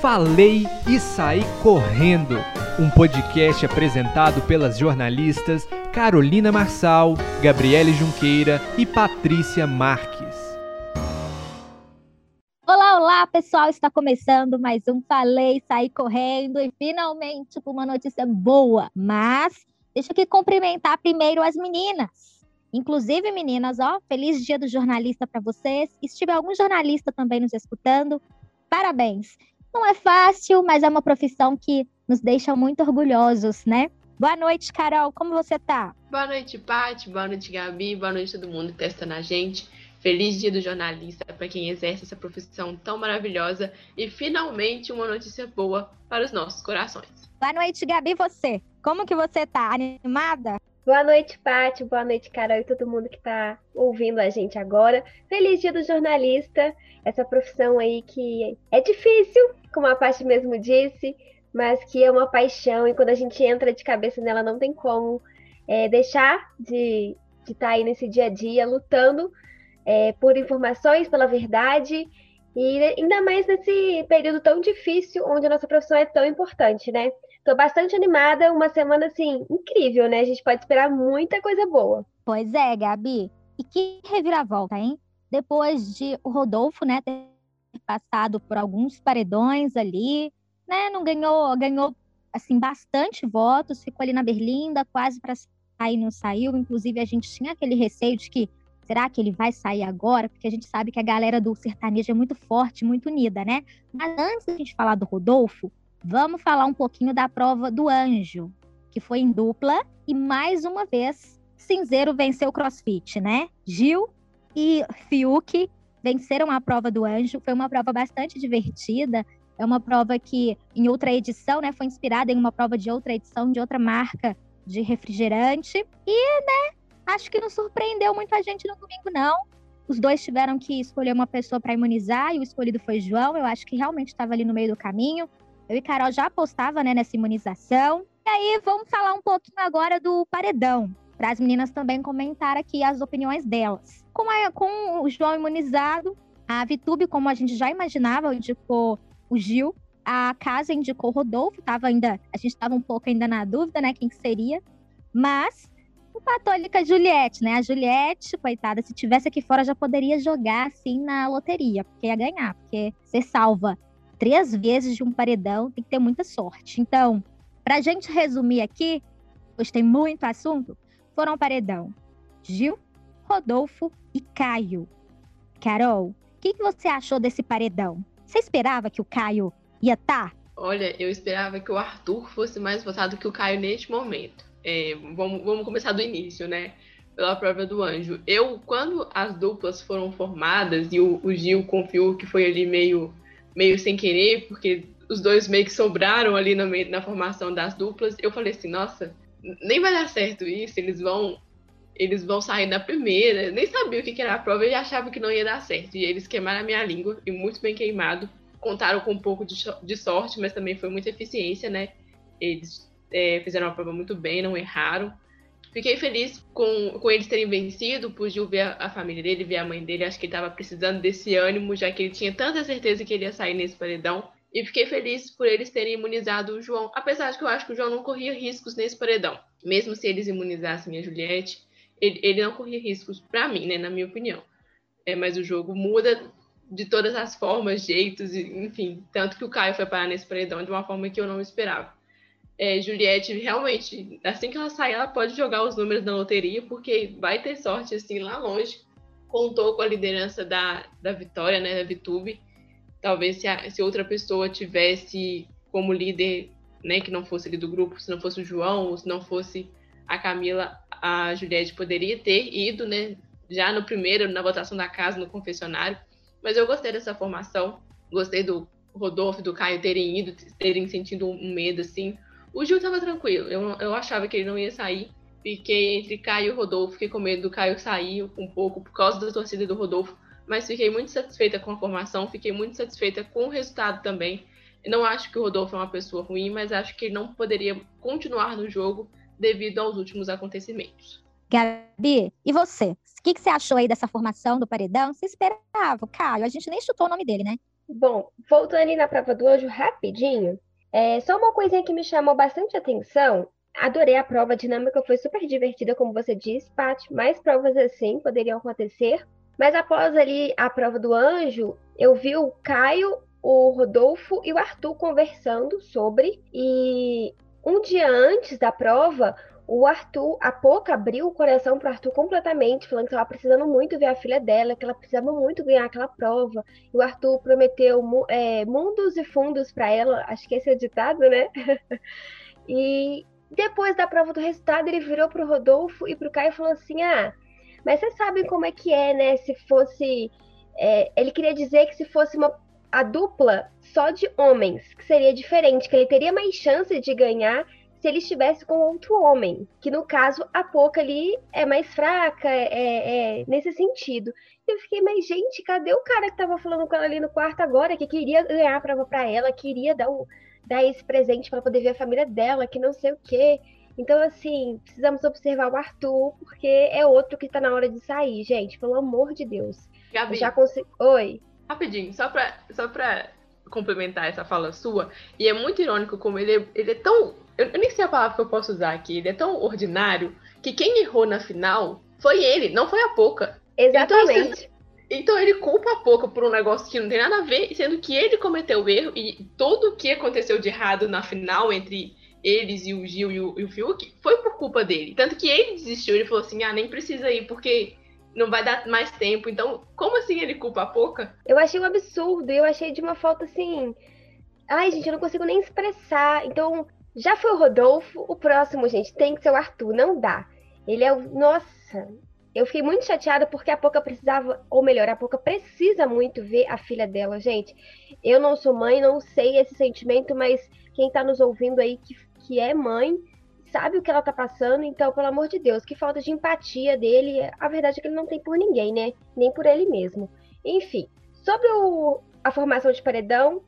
Falei e Saí Correndo, um podcast apresentado pelas jornalistas Carolina Marçal, Gabriele Junqueira e Patrícia Marques. Olá, olá, pessoal! Está começando mais um Falei, Saí Correndo e finalmente com uma notícia boa. Mas deixa eu cumprimentar primeiro as meninas. Inclusive, meninas, ó, feliz dia do jornalista para vocês. E se tiver algum jornalista também nos escutando, parabéns. Não é fácil, mas é uma profissão que nos deixa muito orgulhosos, né? Boa noite, Carol. Como você tá? Boa noite, Paty. Boa noite, Gabi. Boa noite todo mundo que está na gente. Feliz dia do jornalista para quem exerce essa profissão tão maravilhosa e finalmente uma notícia boa para os nossos corações. Boa noite, Gabi. Você? Como que você tá? Animada? Boa noite, Paty. Boa noite, Carol e todo mundo que está ouvindo a gente agora. Feliz dia do jornalista. Essa profissão aí que é difícil, como a Paty mesmo disse, mas que é uma paixão e quando a gente entra de cabeça nela não tem como é, deixar de estar de tá aí nesse dia a dia lutando é, por informações, pela verdade e ainda mais nesse período tão difícil onde a nossa profissão é tão importante, né? Estou bastante animada, uma semana assim incrível, né? A gente pode esperar muita coisa boa. Pois é, Gabi. E que reviravolta, hein? Depois de o Rodolfo, né, ter passado por alguns paredões ali, né? Não ganhou, ganhou assim bastante votos, ficou ali na berlinda, quase para sair, não saiu. Inclusive a gente tinha aquele receio de que será que ele vai sair agora? Porque a gente sabe que a galera do sertanejo é muito forte, muito unida, né? Mas antes da gente falar do Rodolfo, vamos falar um pouquinho da prova do Anjo, que foi em dupla e mais uma vez Cinzeiro venceu o CrossFit, né? Gil e Fiuk venceram a prova do anjo. Foi uma prova bastante divertida. É uma prova que, em outra edição, né, foi inspirada em uma prova de outra edição, de outra marca de refrigerante. E, né, acho que não surpreendeu muita gente no domingo, não. Os dois tiveram que escolher uma pessoa para imunizar e o escolhido foi João. Eu acho que realmente estava ali no meio do caminho. Eu e Carol já apostava né, nessa imunização. E aí, vamos falar um pouquinho agora do paredão, para as meninas também comentar aqui as opiniões delas. Com, a, com o João imunizado, a Vitube, como a gente já imaginava, indicou o Gil. A casa indicou o Rodolfo, tava ainda, a gente estava um pouco ainda na dúvida, né, quem que seria. Mas empatou ali com a Juliette, né? A Juliette, coitada, se tivesse aqui fora já poderia jogar assim na loteria, porque ia ganhar, porque você salva três vezes de um paredão, tem que ter muita sorte. Então, pra gente resumir aqui, hoje tem muito assunto, foram paredão Gil, Rodolfo e Caio. Carol, o que, que, você achou desse paredão? Você esperava que o Caio ia estar? Tá? Olha, eu esperava que o Arthur fosse mais votado que o Caio neste momento. É, vamos, vamos começar do início, né? Pela prova do anjo. Eu, quando as duplas foram formadas e o, o Gil confiou que foi ali meio, meio sem querer, porque os dois meio que sobraram ali na, na formação das duplas, eu falei assim, nossa, nem vai dar certo isso, eles vão eles vão sair na primeira. Nem sabia o que era a prova e achava que não ia dar certo. E eles queimaram a minha língua, e muito bem queimado. Contaram com um pouco de, de sorte, mas também foi muita eficiência, né? Eles é, fizeram a prova muito bem, não erraram. Fiquei feliz com, com eles terem vencido, Gil ver a, a família dele, ver a mãe dele. Acho que ele estava precisando desse ânimo, já que ele tinha tanta certeza que ele ia sair nesse paredão. E fiquei feliz por eles terem imunizado o João, apesar de que eu acho que o João não corria riscos nesse paredão. Mesmo se eles imunizassem a Juliette, ele, ele não corria riscos para mim, né, na minha opinião. É, mas o jogo muda de todas as formas, jeitos, enfim. Tanto que o Caio foi parar nesse paredão de uma forma que eu não esperava. É, Juliette, realmente, assim que ela sair, ela pode jogar os números da loteria, porque vai ter sorte, assim, lá longe. Contou com a liderança da, da Vitória, né, da Vitube. Talvez se, a, se outra pessoa tivesse como líder, né, que não fosse ali do grupo, se não fosse o João, ou se não fosse a Camila, a Juliette poderia ter ido, né? Já no primeiro, na votação da casa, no confessionário. Mas eu gostei dessa formação. Gostei do Rodolfo do Caio terem ido, terem sentido um medo, assim. O Gil tava tranquilo. Eu, eu achava que ele não ia sair. Fiquei entre Caio e Rodolfo. Fiquei com medo do Caio sair um pouco por causa da torcida do Rodolfo. Mas fiquei muito satisfeita com a formação. Fiquei muito satisfeita com o resultado também. Eu não acho que o Rodolfo é uma pessoa ruim, mas acho que ele não poderia continuar no jogo devido aos últimos acontecimentos. Gabi, e você? O que, que você achou aí dessa formação do paredão? Você esperava, Caio? A gente nem chutou o nome dele, né? Bom, voltando ali na prova do anjo rapidinho, é, só uma coisinha que me chamou bastante atenção. Adorei a prova, a dinâmica foi super divertida, como você disse, Paty. Mais provas assim poderiam acontecer. Mas após ali a prova do anjo, eu vi o Caio, o Rodolfo e o Arthur conversando sobre. E um dia antes da prova, o Arthur, a pouco abriu o coração para o Arthur completamente, falando que estava precisando muito ver a filha dela, que ela precisava muito ganhar aquela prova. E o Arthur prometeu é, mundos e fundos para ela, acho que esse é o ditado, né? e depois da prova do resultado, ele virou para o Rodolfo e para o Caio e falou assim: Ah, mas vocês sabem como é que é, né? Se fosse. É, ele queria dizer que se fosse uma, a dupla só de homens, que seria diferente, que ele teria mais chance de ganhar se ele estivesse com outro homem, que no caso a Poca ali é mais fraca, é, é, é nesse sentido. Eu fiquei, mas gente, cadê o cara que tava falando com ela ali no quarto agora, que queria ganhar a prova para ela, queria dar, o, dar esse presente para poder ver a família dela, que não sei o quê. Então, assim, precisamos observar o Arthur, porque é outro que tá na hora de sair, gente, pelo amor de Deus. Gabi, já consegui. Oi. Rapidinho, só pra, só pra complementar essa fala sua, e é muito irônico como ele, é, ele é tão eu, nem sei a palavra que eu posso usar aqui. Ele é tão ordinário que quem errou na final foi ele, não foi a Poca. Exatamente. Então, então ele culpa a Poca por um negócio que não tem nada a ver, sendo que ele cometeu o erro e tudo o que aconteceu de errado na final entre eles e o Gil e o, e o Fiuk foi por culpa dele. Tanto que ele desistiu, ele falou assim: ah, nem precisa ir, porque não vai dar mais tempo. Então, como assim ele culpa a Poca? Eu achei um absurdo, eu achei de uma falta assim. Ai, gente, eu não consigo nem expressar. Então, já foi o Rodolfo, o próximo, gente, tem que ser o Arthur, não dá. Ele é o. Nossa, eu fiquei muito chateada porque a Poca precisava, ou melhor, a Poca precisa muito ver a filha dela, gente. Eu não sou mãe, não sei esse sentimento, mas quem tá nos ouvindo aí que, que é mãe sabe o que ela tá passando, então, pelo amor de Deus, que falta de empatia dele. A verdade é que ele não tem por ninguém, né? Nem por ele mesmo. Enfim, sobre o, a formação de paredão,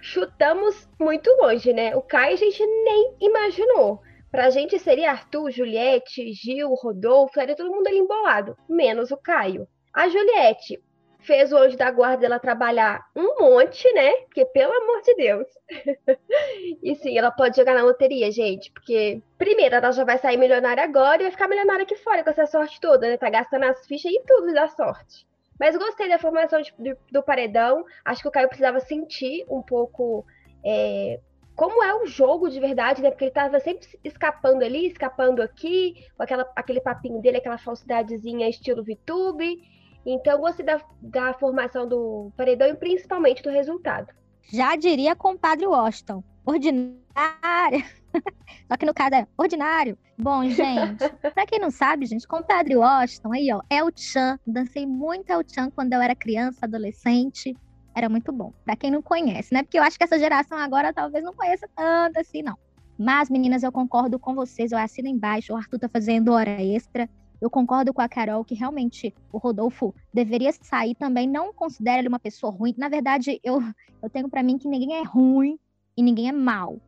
chutamos muito longe, né? O Caio a gente nem imaginou. Pra gente seria Arthur, Juliette, Gil, Rodolfo, era todo mundo ali embolado, menos o Caio. A Juliette fez o anjo da guarda dela trabalhar um monte, né? Porque, pelo amor de Deus. e sim, ela pode jogar na loteria, gente. Porque, primeiro, ela já vai sair milionária agora e vai ficar milionária aqui fora com essa sorte toda, né? Tá gastando as fichas e tudo da sorte. Mas gostei da formação de, do, do, paredão. Acho que o Caio precisava sentir um pouco é, como é o jogo de verdade, né? Porque ele estava sempre escapando ali, escapando aqui, com aquela, aquele papinho dele, aquela falsidadezinha estilo VTube. Então, gostei da, da formação do paredão e principalmente do resultado. Já diria compadre Washington, ordinária. Só que no caso é ordinário. Bom, gente, pra quem não sabe, gente, compadre Washington aí, ó, é o Chan. Dancei muito El Chan quando eu era criança, adolescente. Era muito bom. Pra quem não conhece, né? Porque eu acho que essa geração agora talvez não conheça tanto assim, não. Mas, meninas, eu concordo com vocês. Eu assino embaixo. O Arthur tá fazendo hora extra. Eu concordo com a Carol que realmente o Rodolfo deveria sair também. Não considero ele uma pessoa ruim. Na verdade, eu, eu tenho para mim que ninguém é ruim e ninguém é mal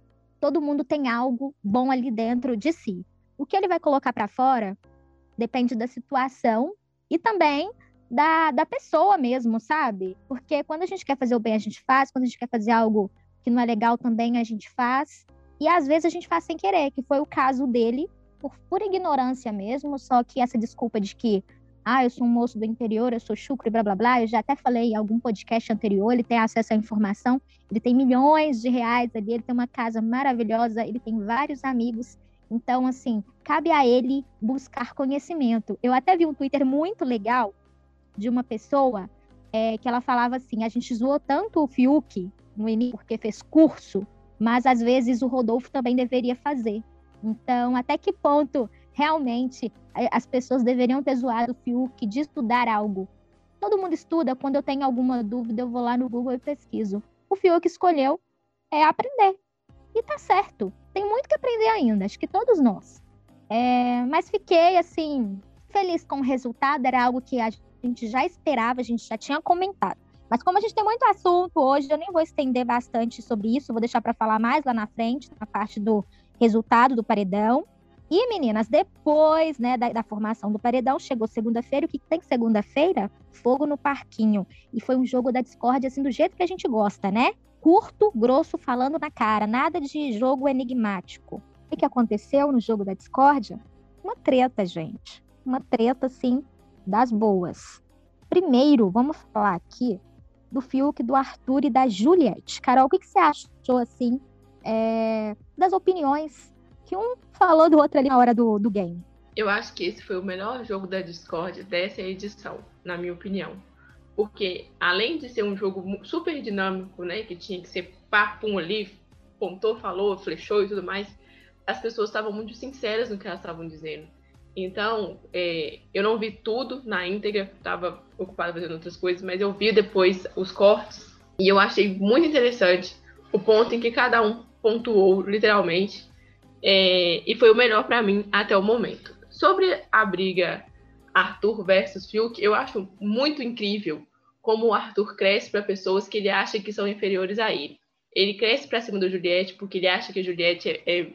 todo mundo tem algo bom ali dentro de si. O que ele vai colocar para fora depende da situação e também da, da pessoa mesmo, sabe? Porque quando a gente quer fazer o bem, a gente faz, quando a gente quer fazer algo que não é legal também, a gente faz. E às vezes a gente faz sem querer, que foi o caso dele, por pura ignorância mesmo, só que essa desculpa de que ah, eu sou um moço do interior, eu sou chucro e blá blá blá. Eu já até falei em algum podcast anterior, ele tem acesso à informação, ele tem milhões de reais ali, ele tem uma casa maravilhosa, ele tem vários amigos. Então, assim, cabe a ele buscar conhecimento. Eu até vi um Twitter muito legal de uma pessoa é, que ela falava assim: a gente zoou tanto o Fiuk no início porque fez curso, mas às vezes o Rodolfo também deveria fazer. Então, até que ponto realmente as pessoas deveriam ter zoado o Fiuk de estudar algo. Todo mundo estuda, quando eu tenho alguma dúvida, eu vou lá no Google e pesquiso. O Fiuk escolheu é aprender. E tá certo. Tem muito que aprender ainda, acho que todos nós. É, mas fiquei, assim, feliz com o resultado, era algo que a gente já esperava, a gente já tinha comentado. Mas como a gente tem muito assunto hoje, eu nem vou estender bastante sobre isso, vou deixar para falar mais lá na frente, na parte do resultado do paredão. E, meninas, depois né, da, da formação do paredão, chegou segunda-feira. O que, tem segunda-feira? Fogo no parquinho. E foi um jogo da discórdia, assim, do jeito que a gente gosta, né? Curto, grosso, falando na cara. Nada de jogo enigmático. O que, que aconteceu no jogo da discórdia? Uma treta, gente. Uma treta, assim, das boas. Primeiro, vamos falar aqui do Fiuk, do Arthur e da Juliette. Carol, o que, que você achou, assim, é, das opiniões que um falou do outro ali na hora do, do game? Eu acho que esse foi o melhor jogo da Discord dessa edição, na minha opinião. Porque, além de ser um jogo super dinâmico, né, que tinha que ser papum ali, pontou, falou, flechou e tudo mais, as pessoas estavam muito sinceras no que elas estavam dizendo. Então, é, eu não vi tudo na íntegra, estava ocupada fazendo outras coisas, mas eu vi depois os cortes e eu achei muito interessante o ponto em que cada um pontuou, literalmente, é, e foi o melhor para mim até o momento. Sobre a briga Arthur versus Fiuk, eu acho muito incrível como o Arthur cresce para pessoas que ele acha que são inferiores a ele. Ele cresce para cima do Juliette porque ele acha que a Juliette é, é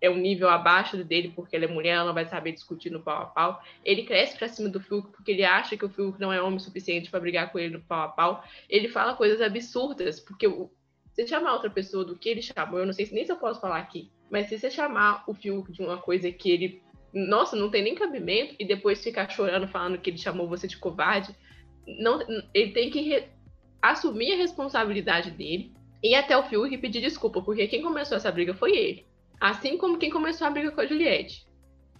é um nível abaixo dele porque ela é mulher, ela não vai saber discutir no pau a pau. Ele cresce pra cima do Fiuk porque ele acha que o Fiuk não é homem suficiente para brigar com ele no pau a pau. Ele fala coisas absurdas, porque o, você chamar outra pessoa do que ele chamou, eu não sei se nem se eu posso falar aqui, mas se você chamar o Fiuk de uma coisa que ele, nossa, não tem nem cabimento, e depois ficar chorando falando que ele chamou você de covarde, não, ele tem que re, assumir a responsabilidade dele e até o Fiuk pedir desculpa, porque quem começou essa briga foi ele. Assim como quem começou a briga com a Juliette.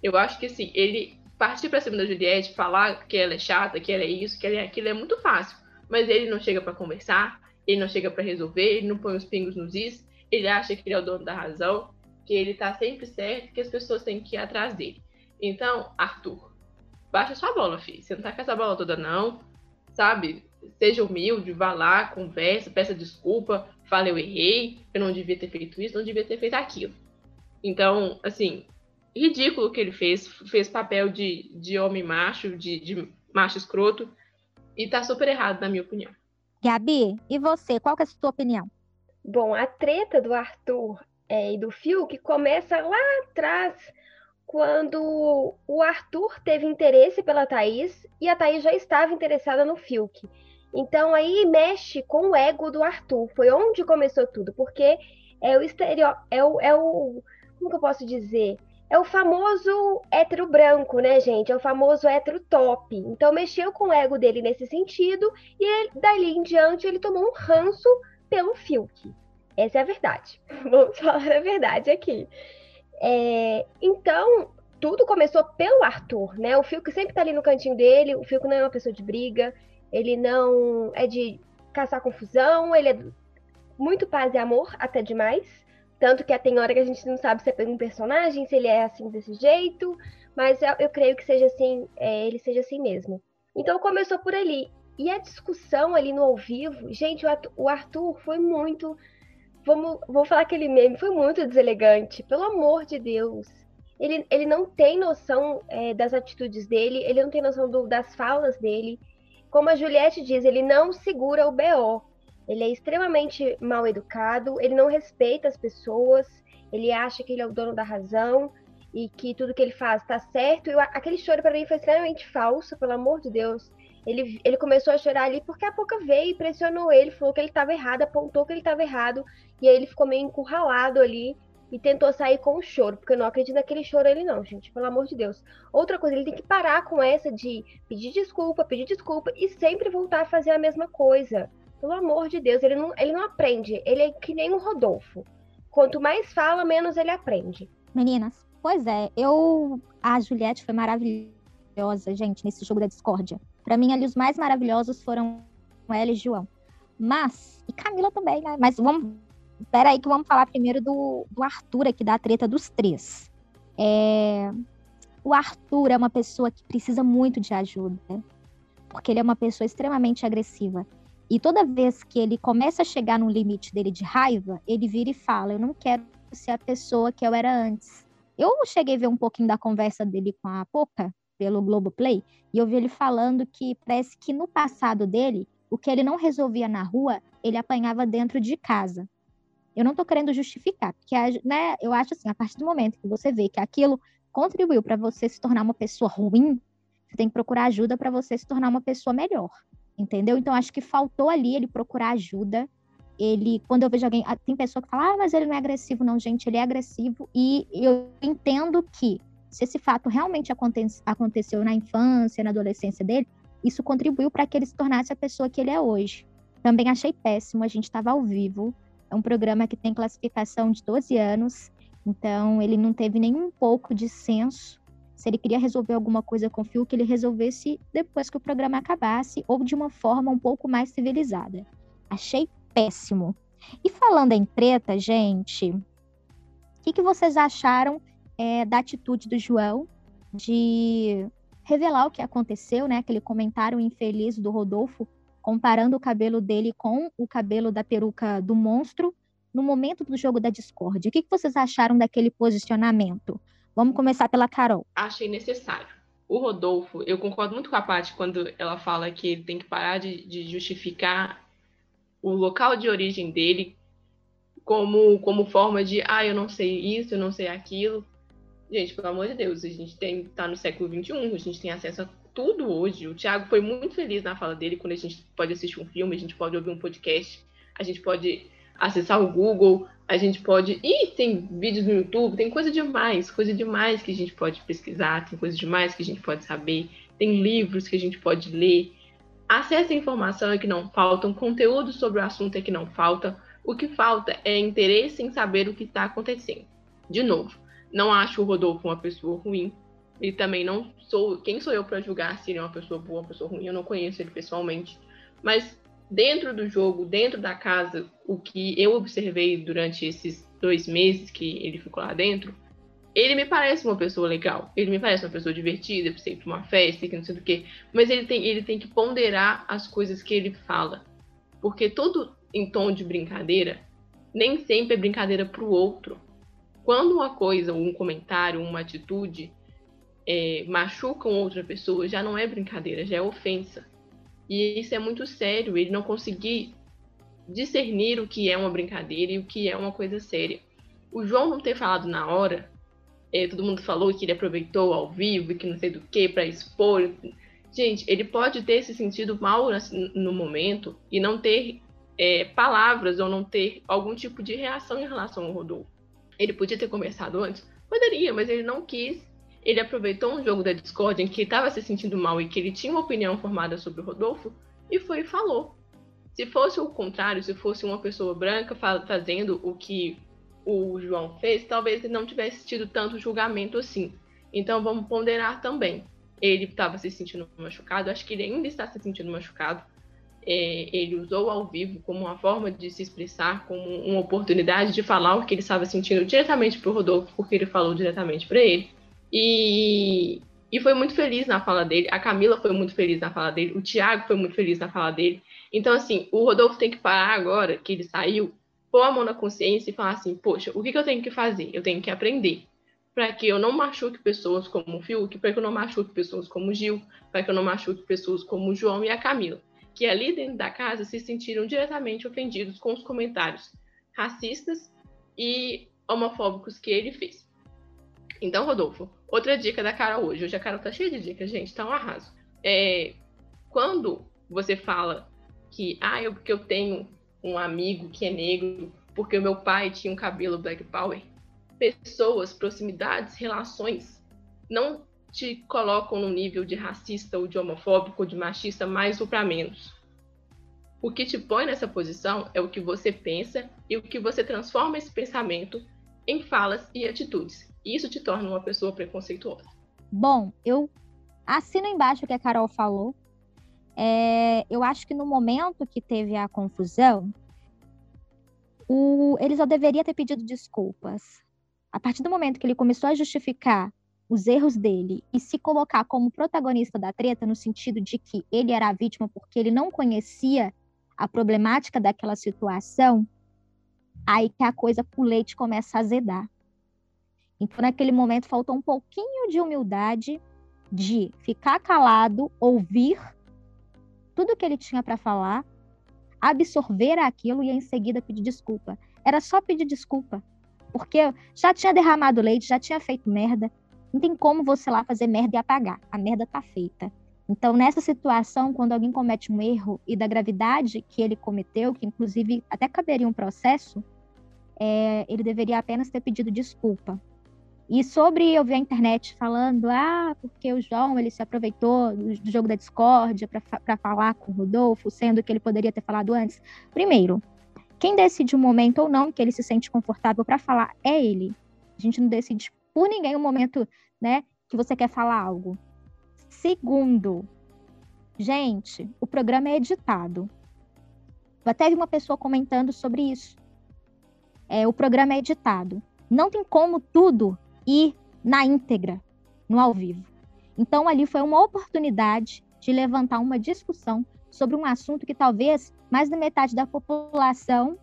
Eu acho que assim, ele partir pra cima da Juliette, falar que ela é chata, que ela é isso, que ela é aquilo, é muito fácil. Mas ele não chega para conversar, ele não chega para resolver, ele não põe os pingos nos is, ele acha que ele é o dono da razão, que ele tá sempre certo, que as pessoas têm que ir atrás dele. Então, Arthur, baixa sua bola, filho. Você não tá com essa bola toda, não. Sabe? Seja humilde, vá lá, conversa, peça desculpa, fala, eu errei, eu não devia ter feito isso, não devia ter feito aquilo. Então, assim, ridículo que ele fez. Fez papel de, de homem macho, de, de macho escroto. E tá super errado, na minha opinião. Gabi, e você? Qual que é a sua opinião? Bom, a treta do Arthur é, e do Fiuk começa lá atrás, quando o Arthur teve interesse pela Thaís e a Thaís já estava interessada no Fiuk. Então aí mexe com o ego do Arthur. Foi onde começou tudo, porque é o exterior, é o, é o como que eu posso dizer? É o famoso hétero branco, né, gente? É o famoso hétero top. Então mexeu com o ego dele nesse sentido e ele, dali em diante ele tomou um ranço pelo Fiuk. Essa é a verdade. Vamos falar a verdade aqui. É, então, tudo começou pelo Arthur, né? O Fiuk sempre tá ali no cantinho dele, o Fiuk não é uma pessoa de briga, ele não é de caçar confusão, ele é muito paz e amor, até demais. Tanto que tem hora que a gente não sabe se é um personagem, se ele é assim desse jeito, mas eu, eu creio que seja assim, é, ele seja assim mesmo. Então começou por ali. E a discussão ali no ao vivo, gente, o Arthur foi muito. Vamos, vou falar aquele meme, foi muito deselegante, pelo amor de Deus. Ele, ele não tem noção é, das atitudes dele, ele não tem noção do, das falas dele. Como a Juliette diz, ele não segura o BO. Ele é extremamente mal educado, ele não respeita as pessoas, ele acha que ele é o dono da razão e que tudo que ele faz está certo. E aquele choro para mim foi extremamente falso, pelo amor de Deus. Ele, ele começou a chorar ali porque a Pouca veio e pressionou ele, falou que ele estava errado, apontou que ele estava errado, e aí ele ficou meio encurralado ali e tentou sair com o choro, porque eu não acredito naquele choro ele não, gente, pelo amor de Deus. Outra coisa, ele tem que parar com essa de pedir desculpa, pedir desculpa e sempre voltar a fazer a mesma coisa. Pelo amor de Deus, ele não, ele não aprende. Ele é que nem o Rodolfo. Quanto mais fala, menos ele aprende. Meninas, pois é, eu. A Juliette foi maravilhosa, gente, nesse jogo da discórdia. Para mim, ali os mais maravilhosos foram ela e João. Mas, e Camila também, né? Mas vamos. Pera aí que vamos falar primeiro do, do Arthur aqui, da treta dos três. É... O Arthur é uma pessoa que precisa muito de ajuda, né? porque ele é uma pessoa extremamente agressiva. E toda vez que ele começa a chegar no limite dele de raiva, ele vira e fala: Eu não quero ser a pessoa que eu era antes. Eu cheguei a ver um pouquinho da conversa dele com a Poca pelo Globoplay e eu vi ele falando que parece que no passado dele, o que ele não resolvia na rua, ele apanhava dentro de casa. Eu não estou querendo justificar, porque né, eu acho assim, a partir do momento que você vê que aquilo contribuiu para você se tornar uma pessoa ruim, você tem que procurar ajuda para você se tornar uma pessoa melhor. Entendeu? Então acho que faltou ali ele procurar ajuda. Ele, quando eu vejo alguém, ah, tem pessoa que fala: "Ah, mas ele não é agressivo não, gente, ele é agressivo". E eu entendo que se esse fato realmente aconte aconteceu na infância, na adolescência dele, isso contribuiu para que ele se tornasse a pessoa que ele é hoje. Também achei péssimo, a gente estava ao vivo. É um programa que tem classificação de 12 anos, então ele não teve nenhum pouco de senso. Se ele queria resolver alguma coisa com o Phil, que ele resolvesse depois que o programa acabasse ou de uma forma um pouco mais civilizada. Achei péssimo. E falando em treta, gente, o que, que vocês acharam é, da atitude do João de revelar o que aconteceu, né? Aquele comentário infeliz do Rodolfo comparando o cabelo dele com o cabelo da peruca do monstro no momento do jogo da Discord. O que, vocês acharam daquele posicionamento? Vamos começar pela Carol. Achei necessário. O Rodolfo, eu concordo muito com a Paty quando ela fala que ele tem que parar de, de justificar o local de origem dele como, como forma de, ah, eu não sei isso, eu não sei aquilo. Gente, pelo amor de Deus, a gente tem, tá no século XXI, a gente tem acesso a tudo hoje. O Thiago foi muito feliz na fala dele quando a gente pode assistir um filme, a gente pode ouvir um podcast, a gente pode acessar o Google, a gente pode. Ih, tem vídeos no YouTube, tem coisa demais, coisa demais que a gente pode pesquisar, tem coisa demais que a gente pode saber, tem livros que a gente pode ler. Acesso à informação é que não falta, conteúdo sobre o assunto é que não falta. O que falta é interesse em saber o que está acontecendo. De novo, não acho o Rodolfo uma pessoa ruim, e também não sou. Quem sou eu para julgar se ele é uma pessoa boa ou uma pessoa ruim? Eu não conheço ele pessoalmente. Mas dentro do jogo, dentro da casa, o que eu observei durante esses dois meses que ele ficou lá dentro, ele me parece uma pessoa legal. Ele me parece uma pessoa divertida, sempre uma festa, que não sei do que. Mas ele tem, ele tem que ponderar as coisas que ele fala. Porque todo em tom de brincadeira, nem sempre é brincadeira para o outro. Quando uma coisa, um comentário, uma atitude é, machucam outra pessoa, já não é brincadeira, já é ofensa. E isso é muito sério, ele não conseguir discernir o que é uma brincadeira e o que é uma coisa séria. O João não ter falado na hora, é, todo mundo falou que ele aproveitou ao vivo e que não sei do que para expor. Gente, ele pode ter se sentido mal no momento e não ter é, palavras ou não ter algum tipo de reação em relação ao Rodolfo. Ele podia ter conversado antes? Poderia, mas ele não quis ele aproveitou um jogo da Discord em que estava se sentindo mal e que ele tinha uma opinião formada sobre o Rodolfo e foi e falou. Se fosse o contrário, se fosse uma pessoa branca fazendo o que o João fez, talvez ele não tivesse tido tanto julgamento assim. Então vamos ponderar também. Ele estava se sentindo machucado, acho que ele ainda está se sentindo machucado. É, ele usou ao vivo como uma forma de se expressar, como uma oportunidade de falar o que ele estava sentindo diretamente para o Rodolfo, porque ele falou diretamente para ele. E, e foi muito feliz na fala dele. A Camila foi muito feliz na fala dele. O Thiago foi muito feliz na fala dele. Então, assim, o Rodolfo tem que parar agora, que ele saiu, pôr a mão na consciência e falar assim: poxa, o que, que eu tenho que fazer? Eu tenho que aprender. Para que eu não machuque pessoas como o Fiuk, para que eu não machuque pessoas como o Gil, para que eu não machuque pessoas como o João e a Camila, que ali dentro da casa se sentiram diretamente ofendidos com os comentários racistas e homofóbicos que ele fez. Então, Rodolfo, outra dica da Carol hoje. Hoje a Carol tá cheia de dicas, gente, tá um arraso. É, quando você fala que, ah, eu, porque eu tenho um amigo que é negro, porque o meu pai tinha um cabelo black power, pessoas, proximidades, relações não te colocam no nível de racista ou de homofóbico ou de machista mais ou para menos. O que te põe nessa posição é o que você pensa e o que você transforma esse pensamento em falas e atitudes. Isso te torna uma pessoa preconceituosa. Bom, eu assino embaixo o que a Carol falou. É, eu acho que no momento que teve a confusão, o, ele só deveria ter pedido desculpas. A partir do momento que ele começou a justificar os erros dele e se colocar como protagonista da treta, no sentido de que ele era a vítima porque ele não conhecia a problemática daquela situação, aí que a coisa com leite começa a azedar. Então, naquele momento, faltou um pouquinho de humildade, de ficar calado, ouvir tudo que ele tinha para falar, absorver aquilo e em seguida pedir desculpa. Era só pedir desculpa, porque já tinha derramado leite, já tinha feito merda. Não tem como você lá fazer merda e apagar. A merda tá feita. Então, nessa situação, quando alguém comete um erro e da gravidade que ele cometeu, que inclusive até caberia um processo, é, ele deveria apenas ter pedido desculpa. E sobre eu ver a internet falando, ah, porque o João ele se aproveitou do jogo da discórdia para falar com o Rodolfo, sendo que ele poderia ter falado antes. Primeiro, quem decide o momento ou não que ele se sente confortável para falar é ele. A gente não decide por ninguém o momento, né, que você quer falar algo. Segundo, gente, o programa é editado. Eu até vi uma pessoa comentando sobre isso. É, o programa é editado. Não tem como tudo ir na íntegra, no ao vivo. Então, ali foi uma oportunidade de levantar uma discussão sobre um assunto que talvez mais da metade da população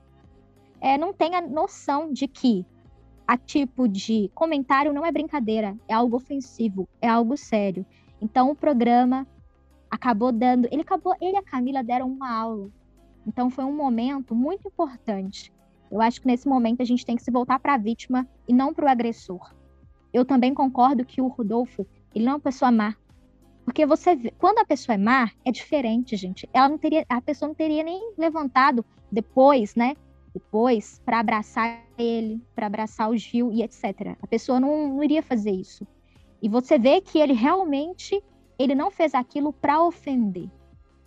é, não tenha noção de que a tipo de comentário não é brincadeira, é algo ofensivo, é algo sério. Então o programa acabou dando, ele acabou, ele e a Camila deram uma aula. Então foi um momento muito importante. Eu acho que nesse momento a gente tem que se voltar para a vítima e não para o agressor. Eu também concordo que o Rodolfo, ele não é uma pessoa má. Porque você vê, quando a pessoa é má, é diferente, gente. Ela não teria, a pessoa não teria nem levantado depois, né? Depois, para abraçar ele, para abraçar o Gil e etc. A pessoa não, não iria fazer isso. E você vê que ele realmente ele não fez aquilo para ofender,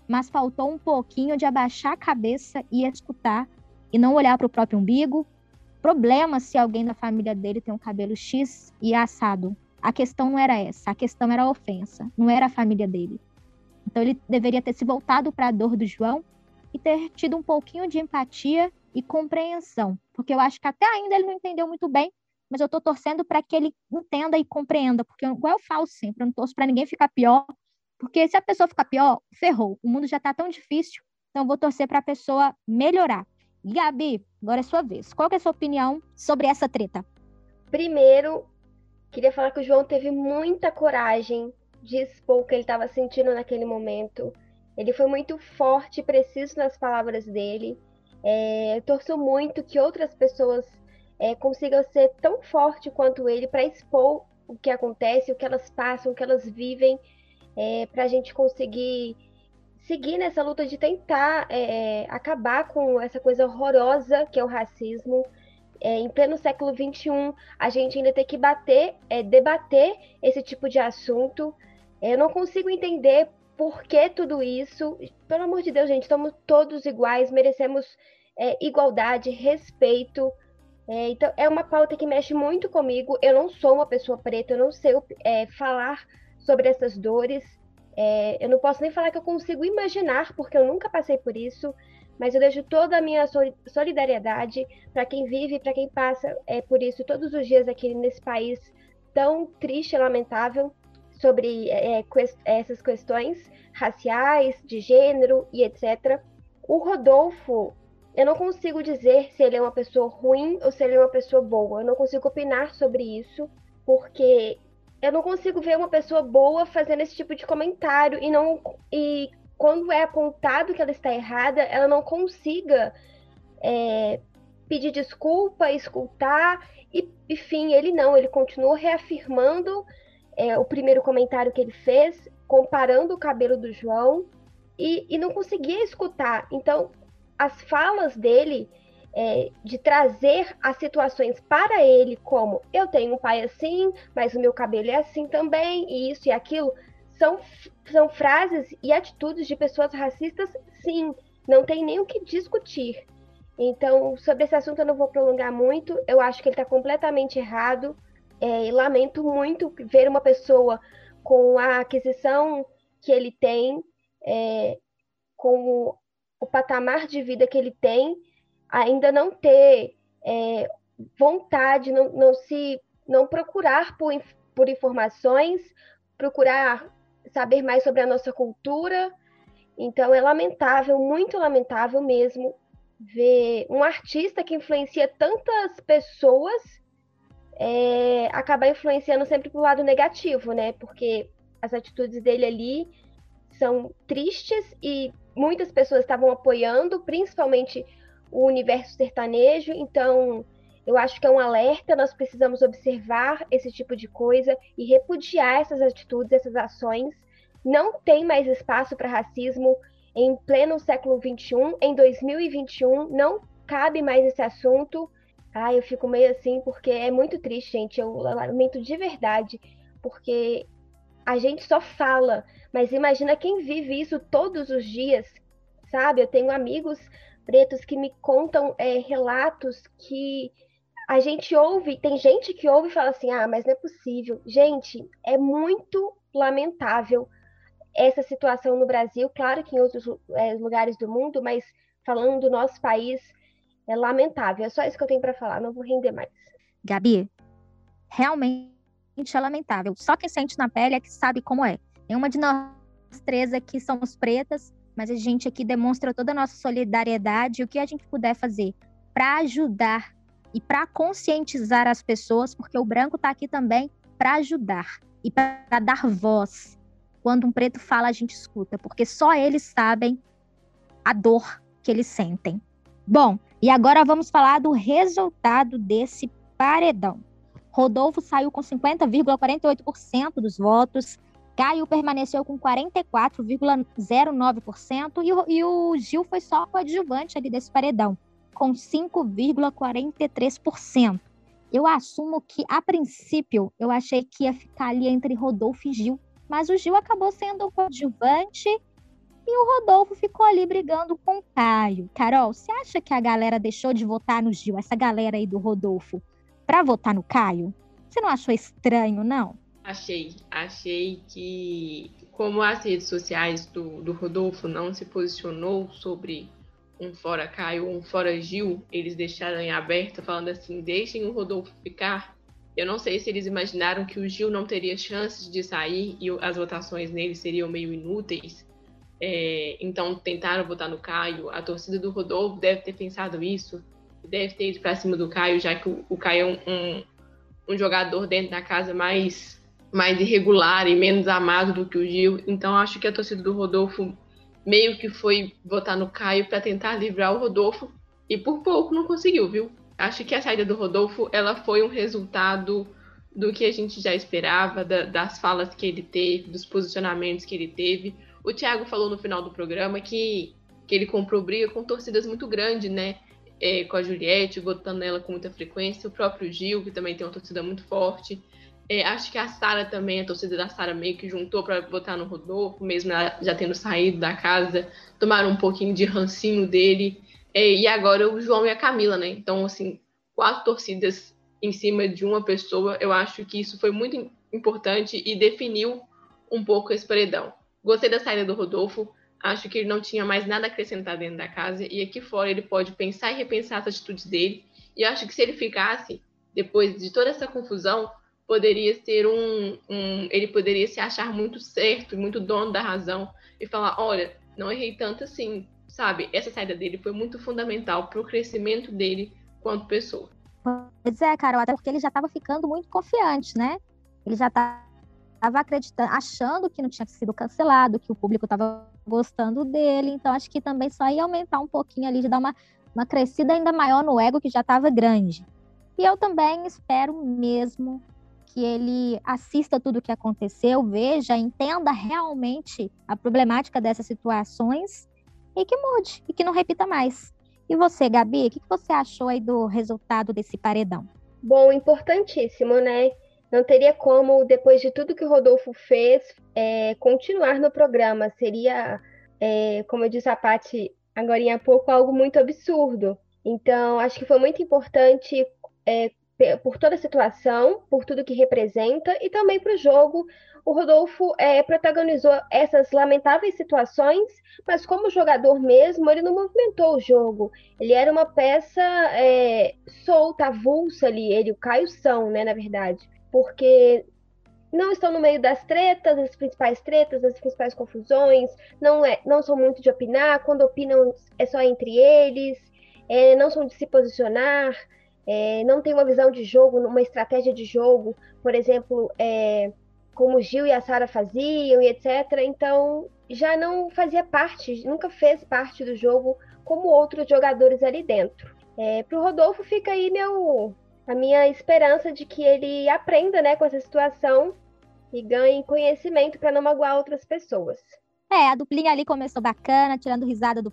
mas faltou um pouquinho de abaixar a cabeça e escutar e não olhar para o próprio umbigo. Problema se alguém da família dele tem um cabelo X e assado. A questão não era essa, a questão era a ofensa, não era a família dele. Então ele deveria ter se voltado para a dor do João e ter tido um pouquinho de empatia e compreensão, porque eu acho que até ainda ele não entendeu muito bem mas eu estou torcendo para que ele entenda e compreenda, porque igual eu falo sempre, eu não torço para ninguém ficar pior, porque se a pessoa ficar pior, ferrou. O mundo já está tão difícil, então eu vou torcer para a pessoa melhorar. Gabi, agora é sua vez. Qual é a sua opinião sobre essa treta? Primeiro, queria falar que o João teve muita coragem de expor o que ele estava sentindo naquele momento. Ele foi muito forte e preciso nas palavras dele. É, torço muito que outras pessoas é, consiga ser tão forte quanto ele para expor o que acontece, o que elas passam, o que elas vivem, é, para a gente conseguir seguir nessa luta de tentar é, acabar com essa coisa horrorosa que é o racismo. É, em pleno século XXI, a gente ainda tem que bater, é, debater esse tipo de assunto. É, eu não consigo entender por que tudo isso. Pelo amor de Deus, gente, somos todos iguais, merecemos é, igualdade, respeito. É, então, é uma pauta que mexe muito comigo. Eu não sou uma pessoa preta, eu não sei é, falar sobre essas dores. É, eu não posso nem falar que eu consigo imaginar, porque eu nunca passei por isso. Mas eu deixo toda a minha solidariedade para quem vive, para quem passa é, por isso todos os dias aqui nesse país tão triste e lamentável sobre é, quest essas questões raciais, de gênero e etc. O Rodolfo, eu não consigo dizer se ele é uma pessoa ruim ou se ele é uma pessoa boa. Eu não consigo opinar sobre isso, porque eu não consigo ver uma pessoa boa fazendo esse tipo de comentário e não e quando é apontado que ela está errada, ela não consiga é, pedir desculpa, escutar e, enfim, ele não, ele continua reafirmando é, o primeiro comentário que ele fez, comparando o cabelo do João e, e não conseguia escutar. Então, as falas dele é, de trazer as situações para ele, como eu tenho um pai assim, mas o meu cabelo é assim também, e isso e aquilo, são, são frases e atitudes de pessoas racistas, sim, não tem nem o que discutir. Então, sobre esse assunto eu não vou prolongar muito, eu acho que ele está completamente errado, é, e lamento muito ver uma pessoa com a aquisição que ele tem, é, com o patamar de vida que ele tem, ainda não ter é, vontade, não, não, se não procurar por, por informações, procurar saber mais sobre a nossa cultura. Então é lamentável, muito lamentável mesmo, ver um artista que influencia tantas pessoas é, acabar influenciando sempre para o lado negativo, né? Porque as atitudes dele ali são tristes e muitas pessoas estavam apoiando, principalmente o universo sertanejo. Então, Eu acho que é um alerta, nós precisamos observar esse tipo de coisa e repudiar essas atitudes, essas ações. Não tem mais espaço para racismo em pleno século XXI, em 2021, não cabe mais esse assunto. Ah, eu fico meio assim, porque é muito triste, gente. Eu lamento de verdade, porque a gente só fala, mas imagina quem vive isso todos os dias, sabe? Eu tenho amigos pretos que me contam é, relatos que a gente ouve, tem gente que ouve e fala assim: ah, mas não é possível. Gente, é muito lamentável essa situação no Brasil, claro que em outros é, lugares do mundo, mas falando do nosso país, é lamentável. É só isso que eu tenho para falar, não vou render mais. Gabi, realmente é lamentável. Só quem sente na pele é que sabe como é. Nenhuma de nós três aqui somos pretas, mas a gente aqui demonstra toda a nossa solidariedade e o que a gente puder fazer para ajudar e para conscientizar as pessoas, porque o branco está aqui também para ajudar e para dar voz. Quando um preto fala, a gente escuta, porque só eles sabem a dor que eles sentem. Bom, e agora vamos falar do resultado desse paredão. Rodolfo saiu com 50,48% dos votos, Caio permaneceu com 44,09% e, e o Gil foi só coadjuvante ali desse paredão, com 5,43%. Eu assumo que, a princípio, eu achei que ia ficar ali entre Rodolfo e Gil, mas o Gil acabou sendo o coadjuvante e o Rodolfo ficou ali brigando com o Caio. Carol, você acha que a galera deixou de votar no Gil, essa galera aí do Rodolfo, para votar no Caio? Você não achou estranho, não? Achei. Achei que, como as redes sociais do, do Rodolfo não se posicionou sobre um fora Caio, um fora Gil, eles deixaram em aberto, falando assim: deixem o Rodolfo ficar. Eu não sei se eles imaginaram que o Gil não teria chances de sair e as votações nele seriam meio inúteis. É, então tentaram votar no Caio. A torcida do Rodolfo deve ter pensado isso, deve ter ido para cima do Caio, já que o, o Caio é um, um, um jogador dentro da casa mais mais irregular e menos amado do que o Gil. Então acho que a torcida do Rodolfo meio que foi votar no Caio para tentar livrar o Rodolfo e por pouco não conseguiu, viu? Acho que a saída do Rodolfo ela foi um resultado do que a gente já esperava, da, das falas que ele teve, dos posicionamentos que ele teve. O Thiago falou no final do programa que, que ele comprou briga com torcidas muito grandes, né? É, com a Juliette, votando nela com muita frequência, o próprio Gil, que também tem uma torcida muito forte. É, acho que a Sara também, a torcida da Sara meio que juntou para votar no Rodolfo, mesmo já tendo saído da casa, tomaram um pouquinho de rancinho dele. É, e agora o João e a Camila, né? Então, assim, quatro torcidas em cima de uma pessoa, eu acho que isso foi muito importante e definiu um pouco esse paredão. Gostei da saída do Rodolfo, acho que ele não tinha mais nada a acrescentar dentro da casa e aqui fora ele pode pensar e repensar as atitudes dele. E acho que se ele ficasse, depois de toda essa confusão, poderia ser um, um, ele poderia se achar muito certo, muito dono da razão e falar, olha, não errei tanto assim, sabe? Essa saída dele foi muito fundamental para o crescimento dele quanto pessoa. Pois é, Carol, até porque ele já estava ficando muito confiante, né? Ele já estava acreditando, achando que não tinha sido cancelado, que o público estava gostando dele. Então, acho que também só ia aumentar um pouquinho ali, de dar uma, uma crescida ainda maior no ego que já estava grande. E eu também espero mesmo que ele assista tudo o que aconteceu, veja, entenda realmente a problemática dessas situações e que mude e que não repita mais. E você, Gabi, o que você achou aí do resultado desse paredão? Bom, importantíssimo, né? Não teria como, depois de tudo que o Rodolfo fez, é, continuar no programa. Seria, é, como eu disse a Paty agora há pouco, algo muito absurdo. Então, acho que foi muito importante é, por toda a situação, por tudo que representa e também para o jogo. O Rodolfo é, protagonizou essas lamentáveis situações, mas como jogador mesmo, ele não movimentou o jogo. Ele era uma peça é, solta, avulsa ali, ele o Caio são, né, na verdade, porque não estão no meio das tretas, das principais tretas, das principais confusões, não, é, não são muito de opinar, quando opinam é só entre eles, é, não são de se posicionar, é, não tem uma visão de jogo, uma estratégia de jogo, por exemplo, é, como o Gil e a Sara faziam e etc. Então já não fazia parte, nunca fez parte do jogo como outros jogadores ali dentro. É, pro Rodolfo fica aí meu, a minha esperança de que ele aprenda né, com essa situação e ganhe conhecimento para não magoar outras pessoas. É, a duplinha ali começou bacana, tirando risada do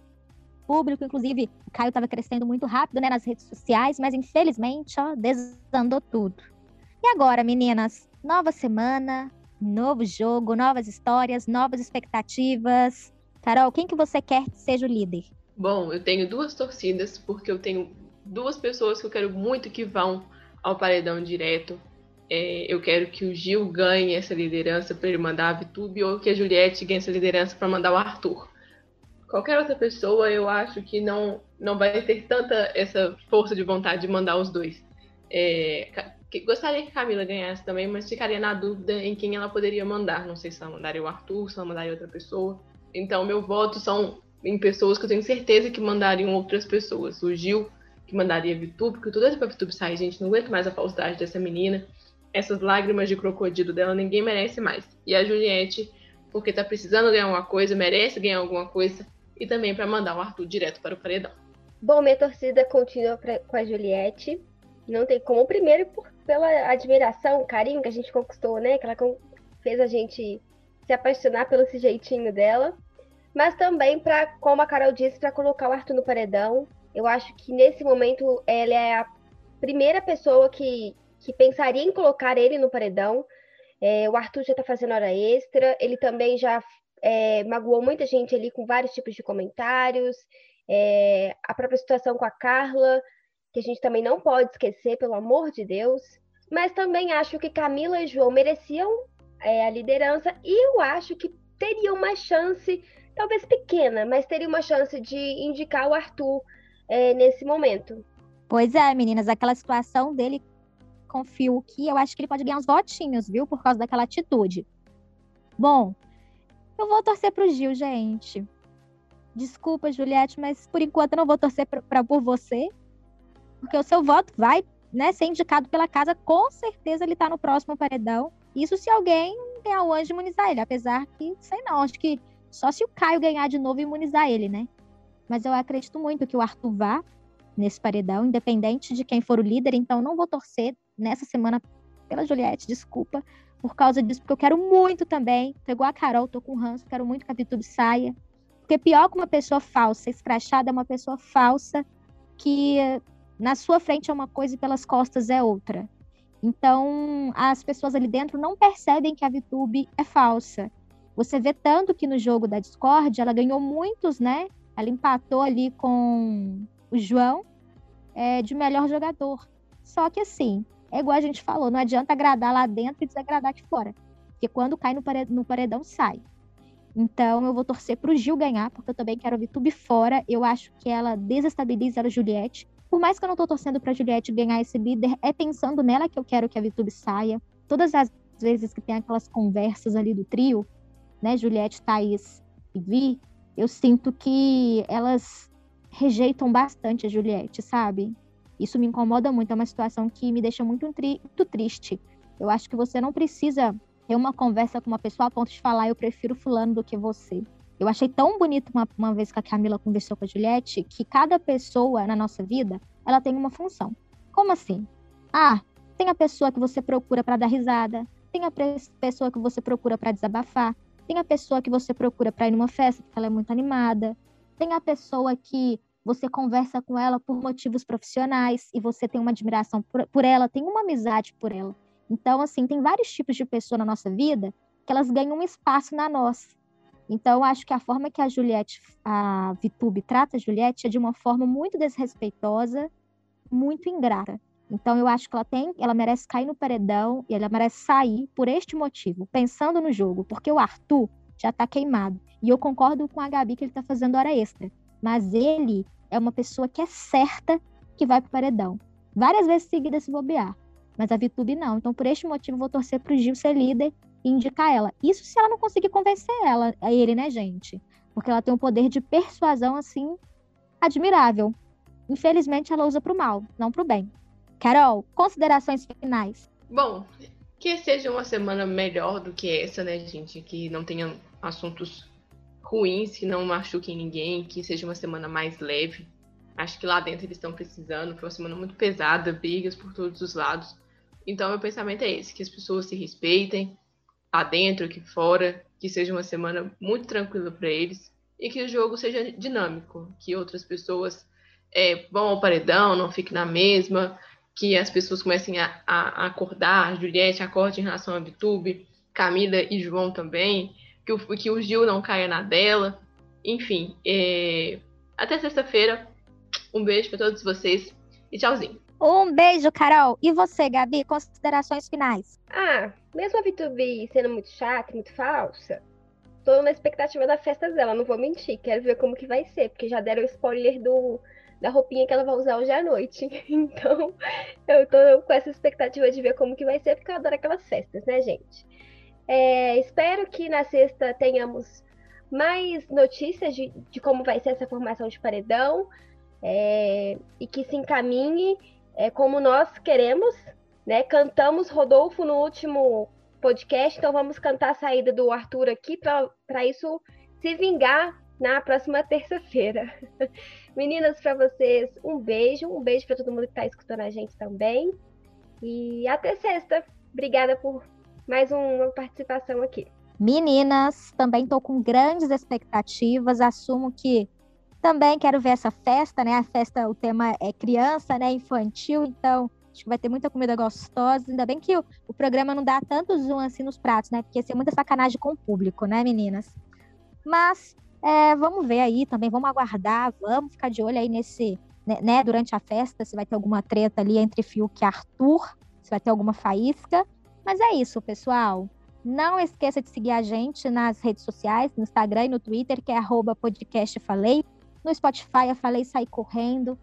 público. Inclusive, o Caio estava crescendo muito rápido né, nas redes sociais, mas infelizmente, ó, desandou tudo. E agora, meninas? Nova semana, novo jogo, novas histórias, novas expectativas. Carol, quem que você quer que seja o líder? Bom, eu tenho duas torcidas, porque eu tenho duas pessoas que eu quero muito que vão ao paredão direto. É, eu quero que o Gil ganhe essa liderança para ele mandar a Vitube ou que a Juliette ganhe essa liderança para mandar o Arthur. Qualquer outra pessoa, eu acho que não, não vai ter tanta essa força de vontade de mandar os dois. É, gostaria que Camila ganhasse também, mas ficaria na dúvida em quem ela poderia mandar. Não sei se ela mandaria o Arthur, se ela mandaria outra pessoa. Então, meu voto são em pessoas que eu tenho certeza que mandariam outras pessoas. O Gil, que mandaria Vitube, porque tudo é pra Vitube sair, gente. Não aguento mais a falsidade dessa menina essas lágrimas de crocodilo dela ninguém merece mais. E a Juliette, porque tá precisando ganhar uma coisa, merece ganhar alguma coisa, e também para mandar o Arthur direto para o paredão. Bom, minha torcida continua pra, com a Juliette. Não tem como. Primeiro, por, pela admiração, carinho que a gente conquistou, né? Que ela fez a gente se apaixonar pelo jeitinho dela. Mas também, para, como a Carol disse, para colocar o Arthur no paredão. Eu acho que nesse momento ela é a primeira pessoa que, que pensaria em colocar ele no paredão. É, o Arthur já está fazendo hora extra, ele também já é, magoou muita gente ali com vários tipos de comentários. É, a própria situação com a Carla, que a gente também não pode esquecer, pelo amor de Deus. Mas também acho que Camila e João mereciam é, a liderança e eu acho que teriam uma chance, talvez pequena, mas teria uma chance de indicar o Arthur é, nesse momento. Pois é, meninas, aquela situação dele confio que eu acho que ele pode ganhar uns votinhos, viu? Por causa daquela atitude. Bom, eu vou torcer pro Gil, gente. Desculpa, Juliette, mas por enquanto eu não vou torcer pra, pra, por você. Porque o seu voto vai né, ser indicado pela casa. Com certeza ele tá no próximo paredão. Isso se alguém ganhar o anjo imunizar ele. Apesar que, sei não, acho que só se o Caio ganhar de novo imunizar ele, né? Mas eu acredito muito que o Arthur vá nesse paredão, independente de quem for o líder. Então não vou torcer nessa semana pela Juliette, desculpa, por causa disso, porque eu quero muito também. Pegou a Carol, tô com ranço, quero muito que a VTube saia. Porque pior que uma pessoa falsa, escrachada, é uma pessoa falsa que na sua frente é uma coisa e pelas costas é outra. Então, as pessoas ali dentro não percebem que a VTube é falsa. Você vê tanto que no jogo da Discord ela ganhou muitos, né? Ela empatou ali com o João é, de melhor jogador. Só que assim, é igual a gente falou, não adianta agradar lá dentro e desagradar aqui fora. Porque quando cai no paredão, no paredão sai. Então eu vou torcer para o Gil ganhar, porque eu também quero ver Tube fora. Eu acho que ela desestabiliza a Juliette. Por mais que eu não estou torcendo para Juliette ganhar esse líder, é pensando nela que eu quero que a Vitube saia. Todas as vezes que tem aquelas conversas ali do trio, né, Juliette, Thaís e Vi, eu sinto que elas rejeitam bastante a Juliette, sabe? Isso me incomoda muito, é uma situação que me deixa muito, muito triste. Eu acho que você não precisa ter uma conversa com uma pessoa a ponto de falar eu prefiro fulano do que você. Eu achei tão bonito uma, uma vez que a Camila conversou com a Juliette que cada pessoa na nossa vida, ela tem uma função. Como assim? Ah, tem a pessoa que você procura para dar risada, tem a pessoa que você procura para desabafar, tem a pessoa que você procura para ir numa festa porque ela é muito animada, tem a pessoa que você conversa com ela por motivos profissionais e você tem uma admiração por, por ela, tem uma amizade por ela. Então, assim, tem vários tipos de pessoa na nossa vida que elas ganham um espaço na nossa. Então, acho que a forma que a Juliette, a Vitube trata a Juliette é de uma forma muito desrespeitosa, muito ingrata. Então, eu acho que ela tem, ela merece cair no paredão e ela merece sair por este motivo, pensando no jogo, porque o Arthur já tá queimado. E eu concordo com a Gabi que ele tá fazendo hora extra. Mas ele é uma pessoa que é certa que vai pro paredão. Várias vezes seguida se bobear. Mas a Vitube não. Então, por este motivo, vou torcer pro Gil ser líder e indicar ela. Isso se ela não conseguir convencer ela, a ele, né, gente? Porque ela tem um poder de persuasão, assim, admirável. Infelizmente, ela usa pro mal, não pro bem. Carol, considerações finais. Bom, que seja uma semana melhor do que essa, né, gente? Que não tenha assuntos ruins, que não machuquem ninguém, que seja uma semana mais leve. Acho que lá dentro eles estão precisando. Foi uma semana muito pesada, brigas por todos os lados. Então, meu pensamento é esse: que as pessoas se respeitem, lá dentro, aqui fora, que seja uma semana muito tranquila para eles e que o jogo seja dinâmico, que outras pessoas é, vão ao paredão, não fiquem na mesma, que as pessoas comecem a, a, acordar, Juliette acorde em relação a VTube, Camila e João também, que o, que o Gil não caia na dela, enfim. É... Até sexta-feira, um beijo para todos vocês e tchauzinho. Um beijo, Carol. E você, Gabi, considerações finais? Ah, mesmo a VTube sendo muito chata, muito falsa, tô na expectativa da festa dela, não vou mentir. Quero ver como que vai ser, porque já deram spoiler do da roupinha que ela vai usar hoje à noite. Então, eu tô com essa expectativa de ver como que vai ser, porque eu adoro aquelas festas, né, gente? É, espero que na sexta tenhamos mais notícias de, de como vai ser essa formação de paredão é, e que se encaminhe é, como nós queremos. Né? Cantamos Rodolfo no último podcast, então vamos cantar a saída do Arthur aqui para isso se vingar na próxima terça-feira. Meninas, para vocês, um beijo. Um beijo para todo mundo que está escutando a gente também. E até sexta. Obrigada por mais uma participação aqui. Meninas, também estou com grandes expectativas. Assumo que também quero ver essa festa, né? A festa, o tema é criança, né? Infantil, então acho que vai ter muita comida gostosa. Ainda bem que o, o programa não dá tanto zoom assim nos pratos, né? Porque ia ser muita sacanagem com o público, né, meninas? Mas é, vamos ver aí também, vamos aguardar, vamos ficar de olho aí nesse, né, né, durante a festa, se vai ter alguma treta ali entre Fiuk e Arthur, se vai ter alguma faísca. Mas é isso, pessoal. Não esqueça de seguir a gente nas redes sociais, no Instagram e no Twitter, que é @podcastfalei. No Spotify, eu falei sair correndo.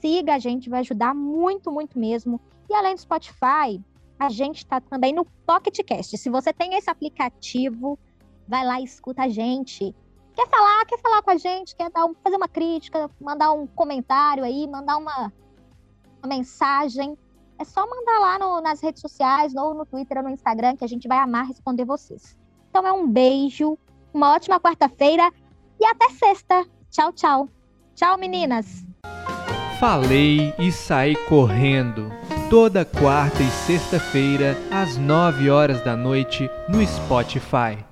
Siga a gente, vai ajudar muito, muito mesmo. E além do Spotify, a gente está também no PocketCast. Se você tem esse aplicativo, vai lá e escuta a gente. Quer falar, quer falar com a gente, quer um, fazer uma crítica, mandar um comentário aí, mandar uma, uma mensagem, é só mandar lá no, nas redes sociais, ou no Twitter ou no Instagram, que a gente vai amar responder vocês. Então é um beijo, uma ótima quarta-feira e até sexta. Tchau, tchau. Tchau, meninas. Falei e saí correndo. Toda quarta e sexta-feira, às nove horas da noite, no Spotify.